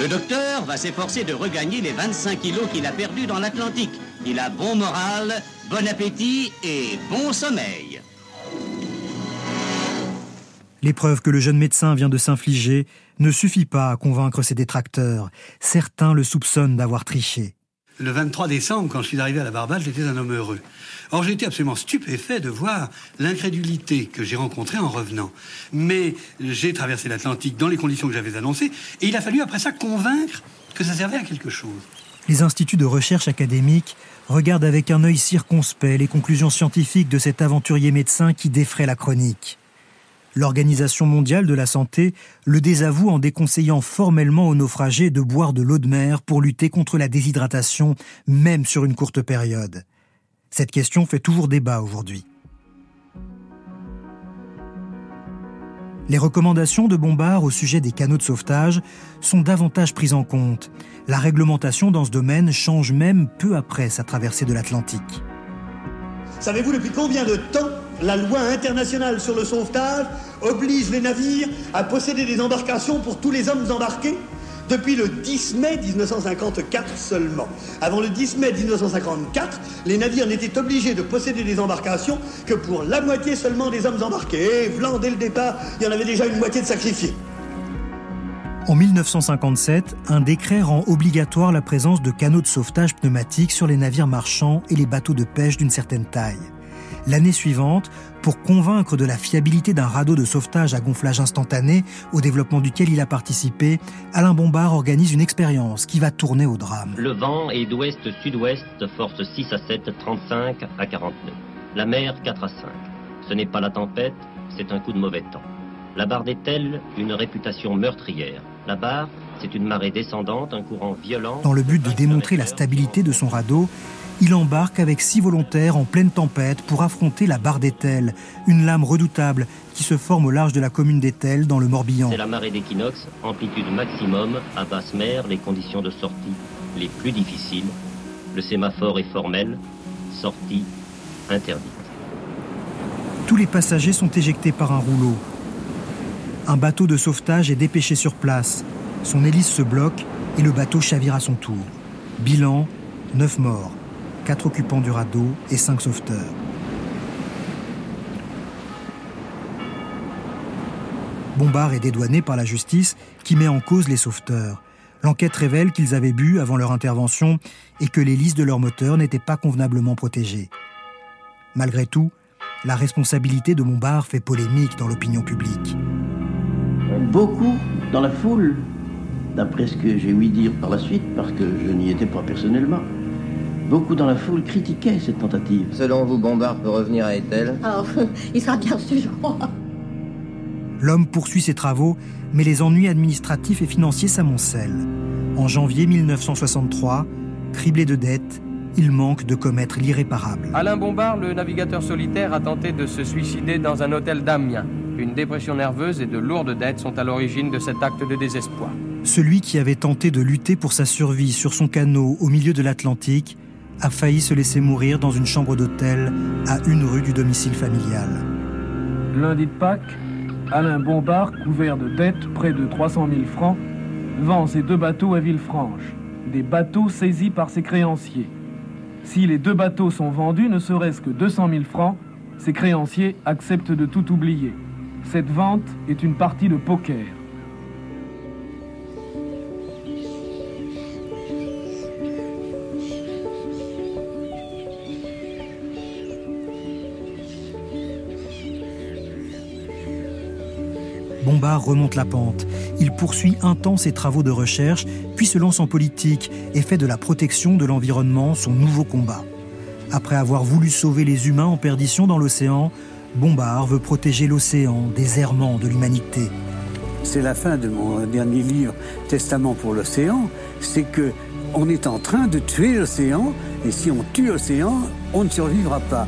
Le docteur va s'efforcer de regagner les 25 kilos qu'il a perdus dans l'Atlantique. Il a bon moral, bon appétit et bon sommeil. L'épreuve que le jeune médecin vient de s'infliger ne suffit pas à convaincre ses détracteurs. Certains le soupçonnent d'avoir triché. Le 23 décembre, quand je suis arrivé à la Barbade, j'étais un homme heureux. Or, j'ai été absolument stupéfait de voir l'incrédulité que j'ai rencontrée en revenant. Mais j'ai traversé l'Atlantique dans les conditions que j'avais annoncées, et il a fallu après ça convaincre que ça servait à quelque chose. Les instituts de recherche académiques regardent avec un œil circonspect les conclusions scientifiques de cet aventurier médecin qui défraie la chronique. L'Organisation mondiale de la santé le désavoue en déconseillant formellement aux naufragés de boire de l'eau de mer pour lutter contre la déshydratation, même sur une courte période. Cette question fait toujours débat aujourd'hui. Les recommandations de Bombard au sujet des canaux de sauvetage sont davantage prises en compte. La réglementation dans ce domaine change même peu après sa traversée de l'Atlantique. Savez-vous depuis combien de temps la loi internationale sur le sauvetage oblige les navires à posséder des embarcations pour tous les hommes embarqués? Depuis le 10 mai 1954 seulement. Avant le 10 mai 1954, les navires n'étaient obligés de posséder des embarcations que pour la moitié seulement des hommes embarqués. Et dès le départ, il y en avait déjà une moitié de sacrifiés. En 1957, un décret rend obligatoire la présence de canaux de sauvetage pneumatiques sur les navires marchands et les bateaux de pêche d'une certaine taille. L'année suivante, pour convaincre de la fiabilité d'un radeau de sauvetage à gonflage instantané, au développement duquel il a participé, Alain Bombard organise une expérience qui va tourner au drame. Le vent est d'ouest-sud-ouest, force 6 à 7, 35 à 49. La mer 4 à 5. Ce n'est pas la tempête, c'est un coup de mauvais temps. La barre est-elle une réputation meurtrière La barre, C'est une marée descendante, un courant violent. Dans le but de démontrer la stabilité de son radeau, il embarque avec six volontaires en pleine tempête pour affronter la barre d'Etel, une lame redoutable qui se forme au large de la commune d'Etel dans le Morbihan. C'est la marée d'équinoxe, amplitude maximum, à basse mer, les conditions de sortie les plus difficiles. Le sémaphore est formel, sortie interdite. Tous les passagers sont éjectés par un rouleau. Un bateau de sauvetage est dépêché sur place. Son hélice se bloque et le bateau chavire à son tour. Bilan 9 morts, 4 occupants du radeau et 5 sauveteurs. Bombard est dédouané par la justice qui met en cause les sauveteurs. L'enquête révèle qu'ils avaient bu avant leur intervention et que l'hélice de leur moteur n'était pas convenablement protégée. Malgré tout, la responsabilité de Bombard fait polémique dans l'opinion publique. Beaucoup dans la foule, d'après ce que j'ai ouï dire par la suite, parce que je n'y étais pas personnellement, beaucoup dans la foule critiquaient cette tentative. Selon vous, Bombard peut revenir à Ethel? Ah, il sera bien reçu, je crois. L'homme poursuit ses travaux, mais les ennuis administratifs et financiers s'amoncellent. En janvier 1963, criblé de dettes, il manque de commettre l'irréparable. Alain Bombard, le navigateur solitaire, a tenté de se suicider dans un hôtel d'Amiens. Une dépression nerveuse et de lourdes dettes sont à l'origine de cet acte de désespoir. Celui qui avait tenté de lutter pour sa survie sur son canot au milieu de l'Atlantique a failli se laisser mourir dans une chambre d'hôtel à une rue du domicile familial. Lundi de Pâques, Alain Bombard, couvert de dettes, près de 300 000 francs, vend ses deux bateaux à Villefranche. Des bateaux saisis par ses créanciers. Si les deux bateaux sont vendus ne serait-ce que 200 000 francs, ses créanciers acceptent de tout oublier. Cette vente est une partie de poker. Bombard remonte la pente. Il poursuit un temps ses travaux de recherche, puis se lance en politique et fait de la protection de l'environnement son nouveau combat. Après avoir voulu sauver les humains en perdition dans l'océan, Bombard veut protéger l'océan des errements de l'humanité. C'est la fin de mon dernier livre, Testament pour l'océan. C'est que on est en train de tuer l'océan, et si on tue l'océan, on ne survivra pas.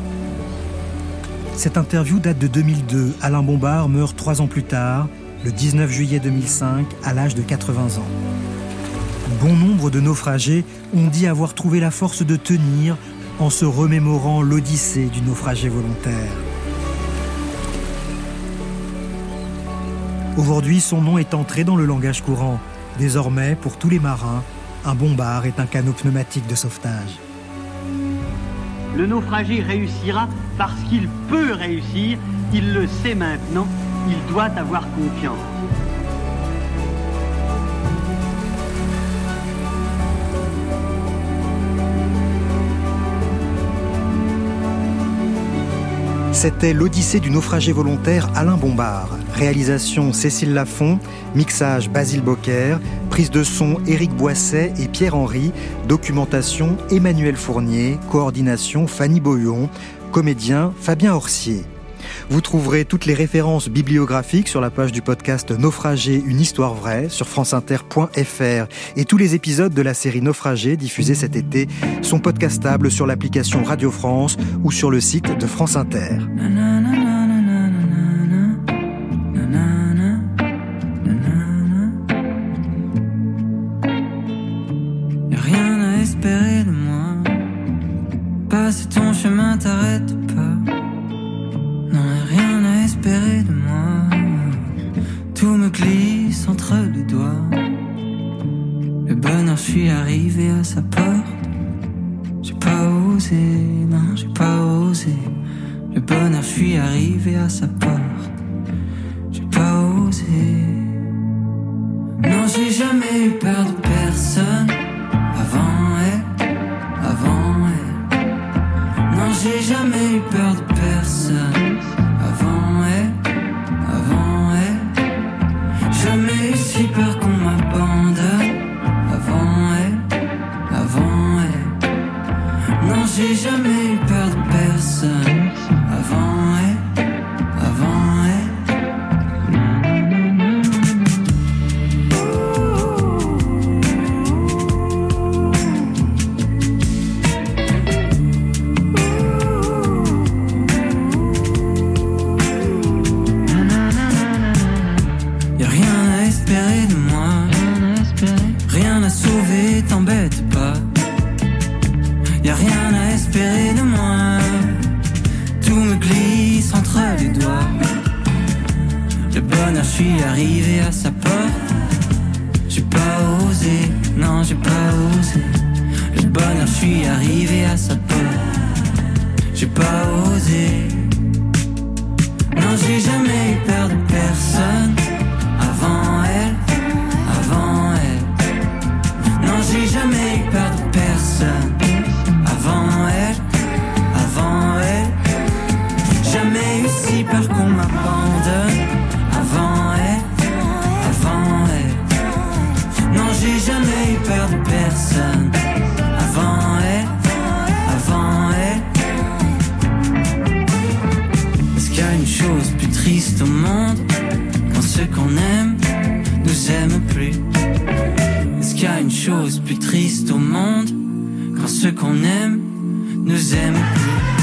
Cette interview date de 2002. Alain Bombard meurt trois ans plus tard, le 19 juillet 2005, à l'âge de 80 ans. Bon nombre de naufragés ont dit avoir trouvé la force de tenir en se remémorant l'odyssée du naufragé volontaire. Aujourd'hui, son nom est entré dans le langage courant. Désormais, pour tous les marins, un bombard est un canot pneumatique de sauvetage. Le naufragé réussira parce qu'il peut réussir, il le sait maintenant, il doit avoir confiance. C'était l'Odyssée du naufragé volontaire Alain Bombard. Réalisation Cécile Lafont, mixage Basile Bocquer, prise de son Éric Boisset et Pierre Henry, documentation Emmanuel Fournier, coordination Fanny Boyon, comédien Fabien Orsier. Vous trouverez toutes les références bibliographiques sur la page du podcast Naufragé, une histoire vraie sur franceinter.fr et tous les épisodes de la série Naufragé diffusés cet été sont podcastables sur l'application Radio France ou sur le site de France Inter. Arrivé a une chose plus triste au monde quand ceux qu'on aime nous aiment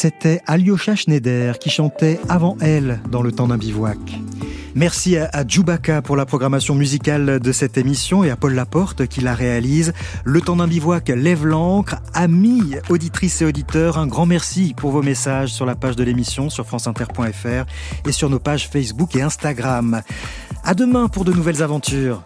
C'était Alyosha Schneider qui chantait avant elle dans le temps d'un bivouac. Merci à, Djoubaka pour la programmation musicale de cette émission et à Paul Laporte qui la réalise. Le temps d'un bivouac lève l'encre. Amis, auditrices et auditeurs, un grand merci pour vos messages sur la page de l'émission sur franceinter.fr et sur nos pages Facebook et Instagram. À demain pour de nouvelles aventures.